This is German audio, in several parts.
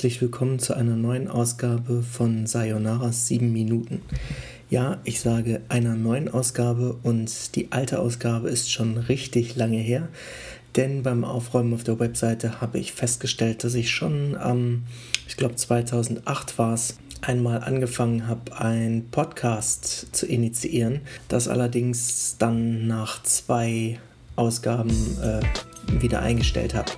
herzlich willkommen zu einer neuen Ausgabe von Sayonara's 7 Minuten. Ja, ich sage einer neuen Ausgabe und die alte Ausgabe ist schon richtig lange her, denn beim Aufräumen auf der Webseite habe ich festgestellt, dass ich schon am, ähm, ich glaube 2008 war es, einmal angefangen habe, einen Podcast zu initiieren, das allerdings dann nach zwei Ausgaben äh, wieder eingestellt habe.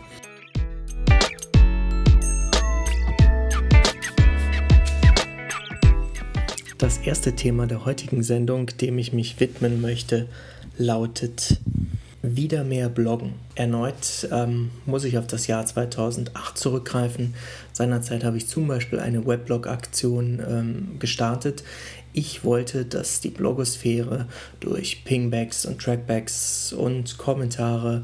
Das erste Thema der heutigen Sendung, dem ich mich widmen möchte, lautet wieder mehr Bloggen. Erneut ähm, muss ich auf das Jahr 2008 zurückgreifen. Seinerzeit habe ich zum Beispiel eine Weblog-Aktion ähm, gestartet. Ich wollte, dass die Blogosphäre durch Pingbacks und Trackbacks und Kommentare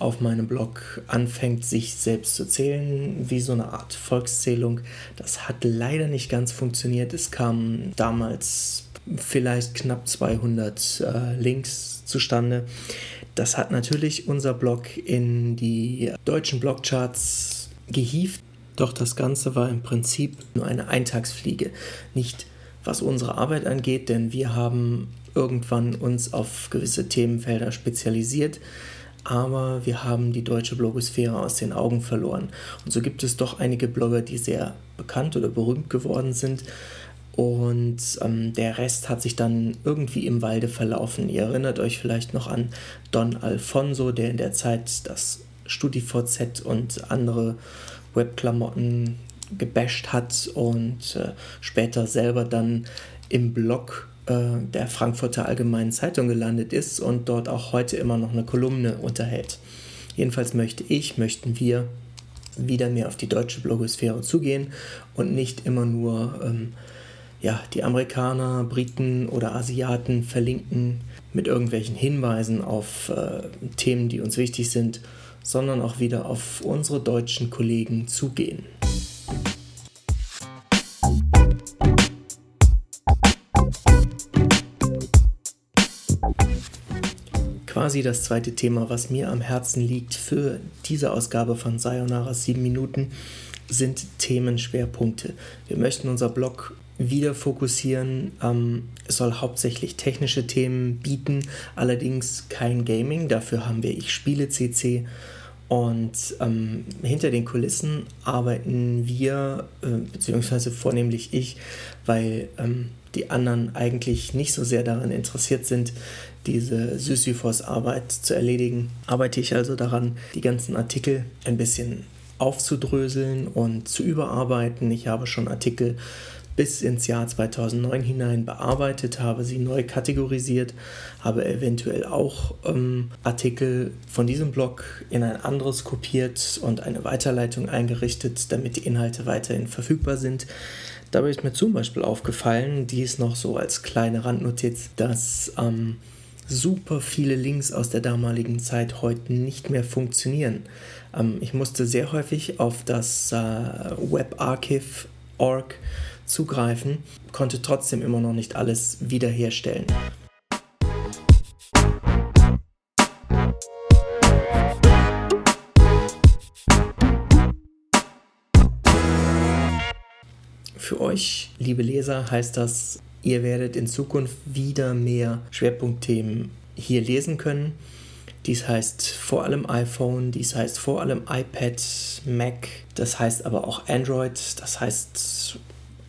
auf meinem Blog anfängt, sich selbst zu zählen, wie so eine Art Volkszählung. Das hat leider nicht ganz funktioniert. Es kamen damals vielleicht knapp 200 äh, Links zustande. Das hat natürlich unser Blog in die deutschen Blogcharts gehievt. Doch das Ganze war im Prinzip nur eine Eintagsfliege. Nicht was unsere Arbeit angeht, denn wir haben irgendwann uns auf gewisse Themenfelder spezialisiert aber wir haben die deutsche Blogosphäre aus den Augen verloren. Und so gibt es doch einige Blogger, die sehr bekannt oder berühmt geworden sind. Und ähm, der Rest hat sich dann irgendwie im Walde verlaufen. Ihr erinnert euch vielleicht noch an Don Alfonso, der in der Zeit das StudiVZ und andere Webklamotten gebasht hat und äh, später selber dann im Blog der Frankfurter Allgemeinen Zeitung gelandet ist und dort auch heute immer noch eine Kolumne unterhält. Jedenfalls möchte ich, möchten wir wieder mehr auf die deutsche Blogosphäre zugehen und nicht immer nur ähm, ja, die Amerikaner, Briten oder Asiaten verlinken mit irgendwelchen Hinweisen auf äh, Themen, die uns wichtig sind, sondern auch wieder auf unsere deutschen Kollegen zugehen. Quasi das zweite Thema, was mir am Herzen liegt für diese Ausgabe von Sayonara 7 Minuten, sind Themenschwerpunkte. Wir möchten unser Blog wieder fokussieren. Ähm, es soll hauptsächlich technische Themen bieten, allerdings kein Gaming. Dafür haben wir Ich Spiele CC. Und ähm, hinter den Kulissen arbeiten wir, äh, beziehungsweise vornehmlich ich, weil ähm, die anderen eigentlich nicht so sehr daran interessiert sind, diese Sisyphos-Arbeit zu erledigen, arbeite ich also daran, die ganzen Artikel ein bisschen aufzudröseln und zu überarbeiten. Ich habe schon Artikel bis ins Jahr 2009 hinein bearbeitet, habe sie neu kategorisiert, habe eventuell auch ähm, Artikel von diesem Blog in ein anderes kopiert und eine Weiterleitung eingerichtet, damit die Inhalte weiterhin verfügbar sind. Dabei ist mir zum Beispiel aufgefallen, dies noch so als kleine Randnotiz, dass ähm, super viele Links aus der damaligen Zeit heute nicht mehr funktionieren. Ähm, ich musste sehr häufig auf das äh, WebArchive.org zugreifen, konnte trotzdem immer noch nicht alles wiederherstellen. Für euch, liebe Leser, heißt das Ihr werdet in Zukunft wieder mehr Schwerpunktthemen hier lesen können. Dies heißt vor allem iPhone, dies heißt vor allem iPad, Mac, das heißt aber auch Android, das heißt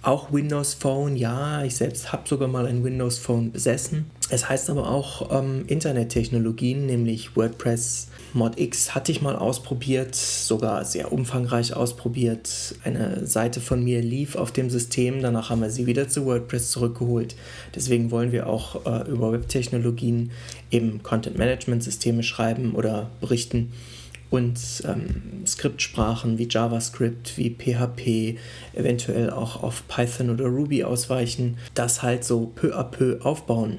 auch Windows Phone, ja, ich selbst habe sogar mal ein Windows Phone besessen. Es heißt aber auch ähm, Internettechnologien, nämlich WordPress, ModX hatte ich mal ausprobiert, sogar sehr umfangreich ausprobiert. Eine Seite von mir lief auf dem System, danach haben wir sie wieder zu WordPress zurückgeholt. Deswegen wollen wir auch äh, über Webtechnologien eben Content-Management-Systeme schreiben oder berichten und ähm, Skriptsprachen wie JavaScript, wie PHP, eventuell auch auf Python oder Ruby ausweichen, das halt so peu à peu aufbauen.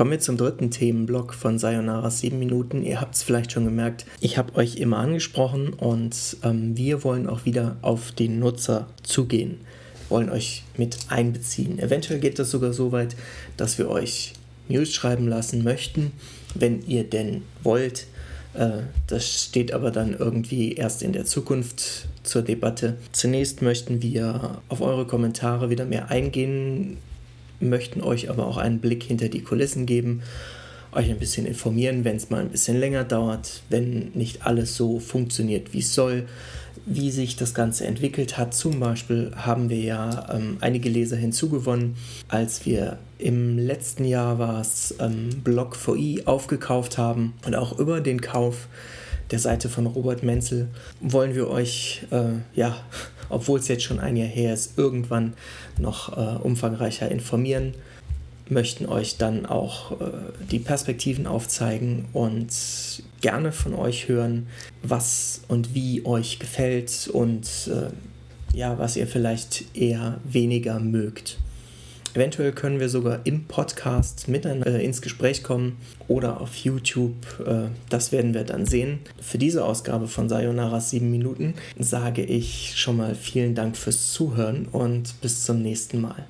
Kommen wir zum dritten Themenblock von Sayonara 7 Minuten. Ihr habt es vielleicht schon gemerkt, ich habe euch immer angesprochen und ähm, wir wollen auch wieder auf den Nutzer zugehen. wollen euch mit einbeziehen. Eventuell geht das sogar so weit, dass wir euch News schreiben lassen möchten, wenn ihr denn wollt. Äh, das steht aber dann irgendwie erst in der Zukunft zur Debatte. Zunächst möchten wir auf eure Kommentare wieder mehr eingehen, möchten euch aber auch einen Blick hinter die Kulissen geben, euch ein bisschen informieren, wenn es mal ein bisschen länger dauert, wenn nicht alles so funktioniert, wie es soll, wie sich das Ganze entwickelt hat. Zum Beispiel haben wir ja ähm, einige Leser hinzugewonnen, als wir im letzten Jahr war es ähm, Blog4i aufgekauft haben und auch über den Kauf der Seite von Robert Menzel wollen wir euch, äh, ja, obwohl es jetzt schon ein Jahr her ist, irgendwann noch äh, umfangreicher informieren möchten euch dann auch äh, die Perspektiven aufzeigen und gerne von euch hören, was und wie euch gefällt und äh, ja, was ihr vielleicht eher weniger mögt. Eventuell können wir sogar im Podcast miteinander äh, ins Gespräch kommen oder auf YouTube. Äh, das werden wir dann sehen. Für diese Ausgabe von Sayonara 7 Minuten sage ich schon mal vielen Dank fürs Zuhören und bis zum nächsten Mal.